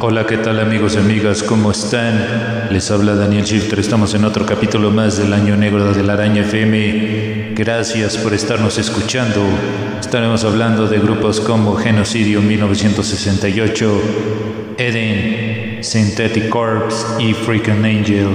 Hola, ¿qué tal amigos y amigas? ¿Cómo están? Les habla Daniel Shifter. Estamos en otro capítulo más del Año Negro de la Araña FM. Gracias por estarnos escuchando. Estaremos hablando de grupos como Genocidio 1968, Eden, Synthetic Corpse y Freaking Angel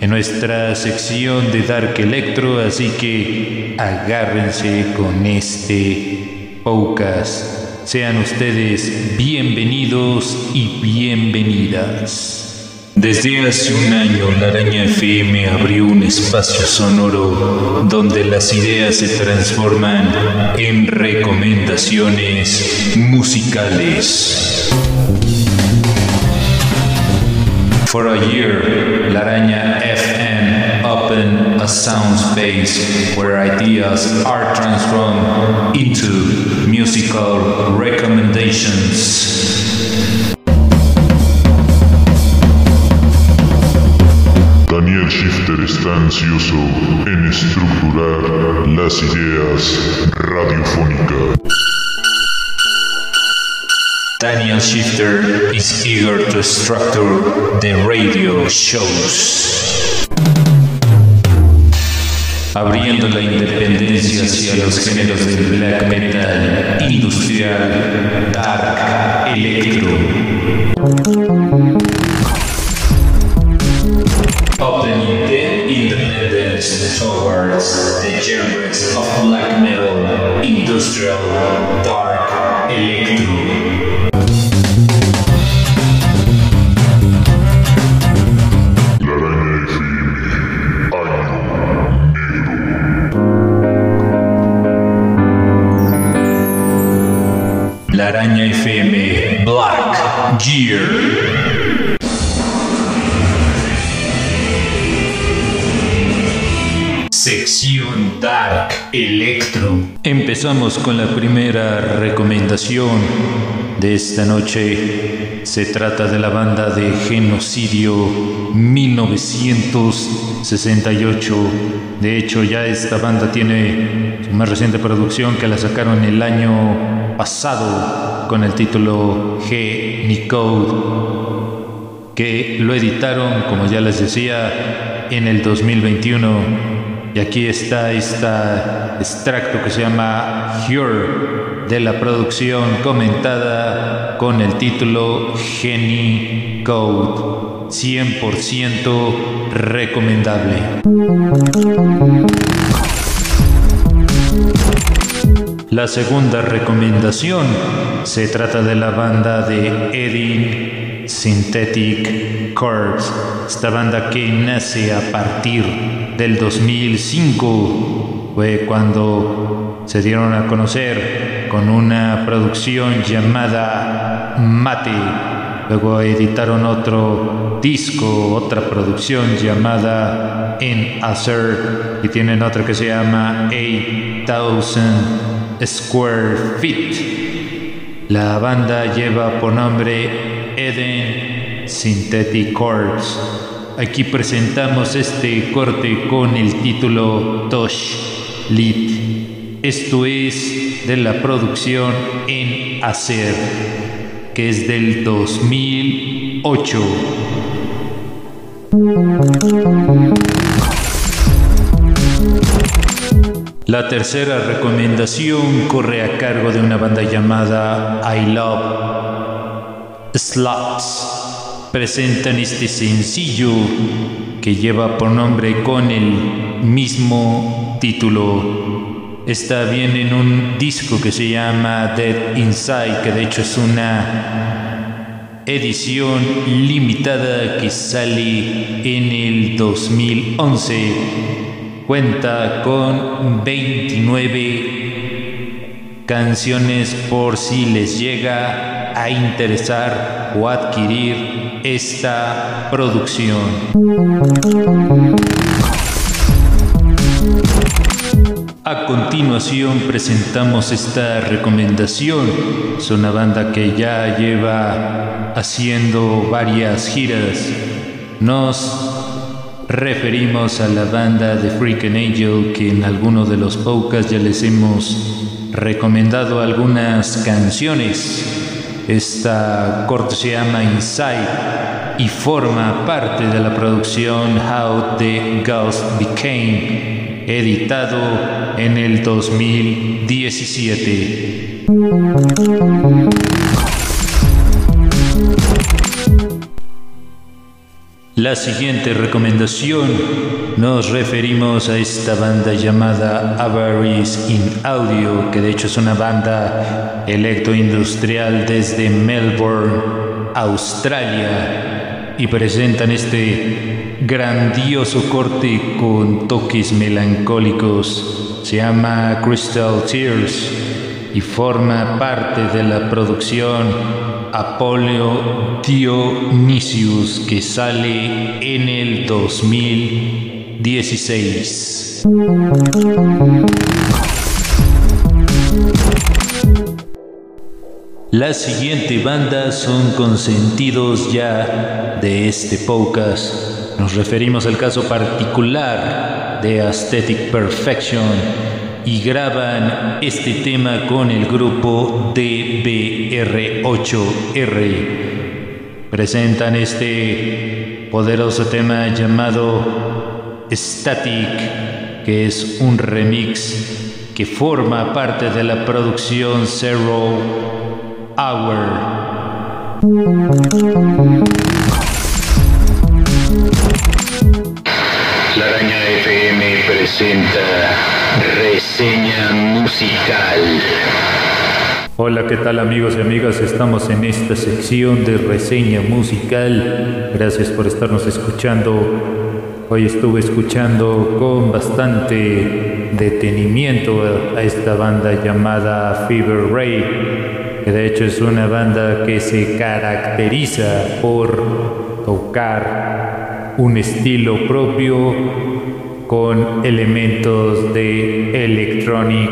en nuestra sección de Dark Electro, así que agárrense con este podcast. Sean ustedes bienvenidos y bienvenidas. Desde hace un año la Araña FM abrió un espacio sonoro donde las ideas se transforman en recomendaciones musicales. For a year, La Araña FM opened a sound space where ideas are transformed into musical recommendations. Daniel Shifter está ansioso en estructurar las ideas radiofónicas. Daniel Shifter is eager to structure the radio shows. Abriendo la independencia hacia los géneros del black metal, industrial, dark, electro. Dark Electro. Empezamos con la primera recomendación de esta noche. Se trata de la banda de Genocidio 1968. De hecho, ya esta banda tiene su más reciente producción que la sacaron el año pasado con el título G-Nicode, que lo editaron, como ya les decía, en el 2021. Y aquí está este extracto que se llama Here de la producción comentada con el título Genie Code. 100% recomendable. La segunda recomendación se trata de la banda de Eddie Synthetic Corpse, esta banda que nace a partir del 2005, fue cuando se dieron a conocer con una producción llamada Mate. Luego editaron otro disco, otra producción llamada En Acer y tienen otra que se llama 8000 Square Feet. La banda lleva por nombre Eden Synthetic Corpse. Aquí presentamos este corte con el título Tosh Lit. Esto es de la producción en Acer, que es del 2008. La tercera recomendación corre a cargo de una banda llamada I Love Sluts. Presentan este sencillo que lleva por nombre con el mismo título. Está bien en un disco que se llama Dead Inside, que de hecho es una edición limitada que sale en el 2011 cuenta con 29 canciones por si les llega a interesar o adquirir esta producción. A continuación presentamos esta recomendación. Es una banda que ya lleva haciendo varias giras. Nos referimos a la banda de Freaking Angel que en alguno de los podcasts ya les hemos recomendado algunas canciones. Esta corte se llama Inside y forma parte de la producción How the Ghost Became, editado en el 2017. La siguiente recomendación nos referimos a esta banda llamada Avaris in Audio, que de hecho es una banda electroindustrial desde Melbourne, Australia, y presentan este grandioso corte con toques melancólicos. Se llama Crystal Tears y forma parte de la producción Apollo Dionisius que sale en el 2016. La siguiente banda son consentidos ya de este podcast. Nos referimos al caso particular de Aesthetic Perfection y graban este tema con el grupo DBR8R. Presentan este poderoso tema llamado Static, que es un remix que forma parte de la producción Zero Hour. La Araña FM presenta Reseña musical. Hola, ¿qué tal amigos y amigas? Estamos en esta sección de reseña musical. Gracias por estarnos escuchando. Hoy estuve escuchando con bastante detenimiento a esta banda llamada Fever Ray, que de hecho es una banda que se caracteriza por tocar un estilo propio con elementos de electronic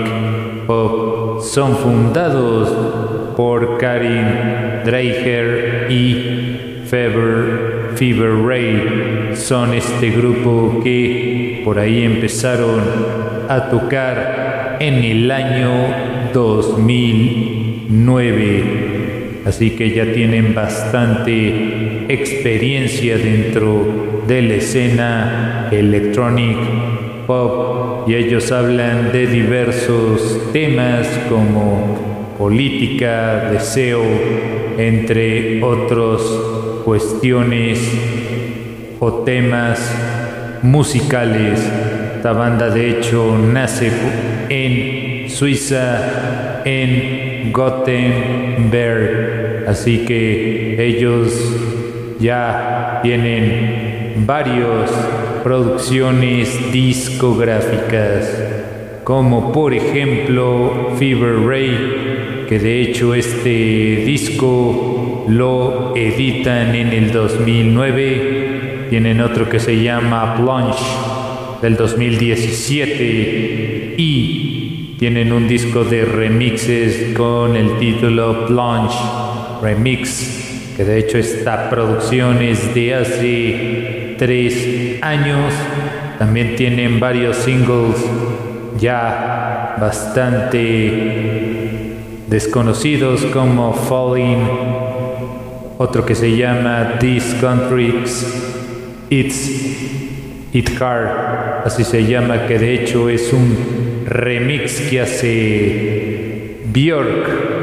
pop. Son fundados por Karin Dreiger y Fever, Fever Ray. Son este grupo que por ahí empezaron a tocar en el año 2009. Así que ya tienen bastante experiencia dentro de la escena electronic pop y ellos hablan de diversos temas como política, deseo, entre otras cuestiones o temas musicales. Esta banda de hecho nace en Suiza, en Gothenburg, así que ellos ya tienen varias producciones discográficas, como por ejemplo Fever Ray, que de hecho este disco lo editan en el 2009, tienen otro que se llama Plunge del 2017 y tienen un disco de remixes con el título Plunge Remix, que de hecho esta producción es de hace tres años. También tienen varios singles ya bastante desconocidos como Falling, otro que se llama These Countries, It's It Car, así se llama, que de hecho es un remix que hace Björk,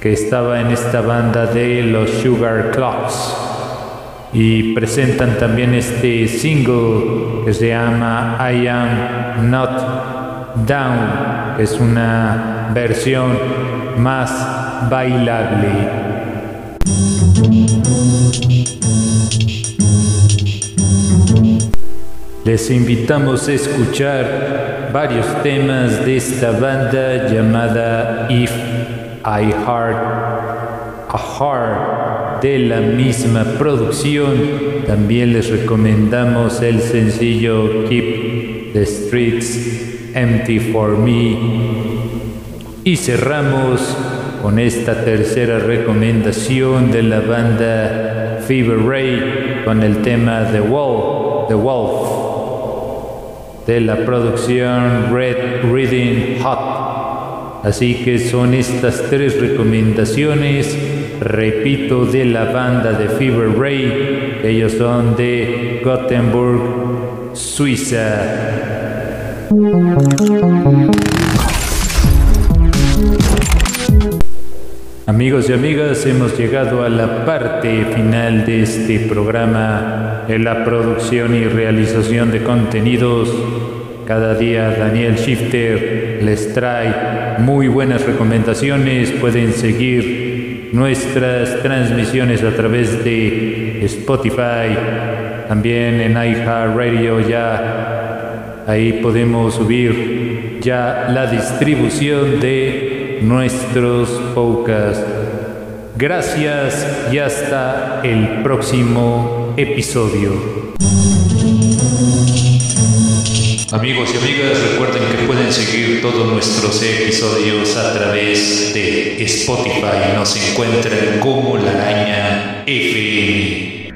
que estaba en esta banda de los Sugar Clocks y presentan también este single que se llama I Am Not Down, es una versión más bailable. Les invitamos a escuchar varios temas de esta banda llamada If I Heart a Heart de la misma producción. También les recomendamos el sencillo Keep the Streets Empty for Me. Y cerramos con esta tercera recomendación de la banda Fever Ray con el tema The Wolf, The Wolf de la producción Red Reading Hot Así que son estas tres recomendaciones, repito, de la banda de Fever Ray. Ellos son de Gothenburg, Suiza. Amigos y amigas, hemos llegado a la parte final de este programa en la producción y realización de contenidos. Cada día Daniel Shifter les trae muy buenas recomendaciones. Pueden seguir nuestras transmisiones a través de Spotify, también en iHeartRadio ya ahí podemos subir ya la distribución de nuestros podcasts. Gracias y hasta el próximo episodio. Amigos y amigas, recuerden que pueden seguir todos nuestros episodios a través de Spotify. Nos encuentran como la araña FM.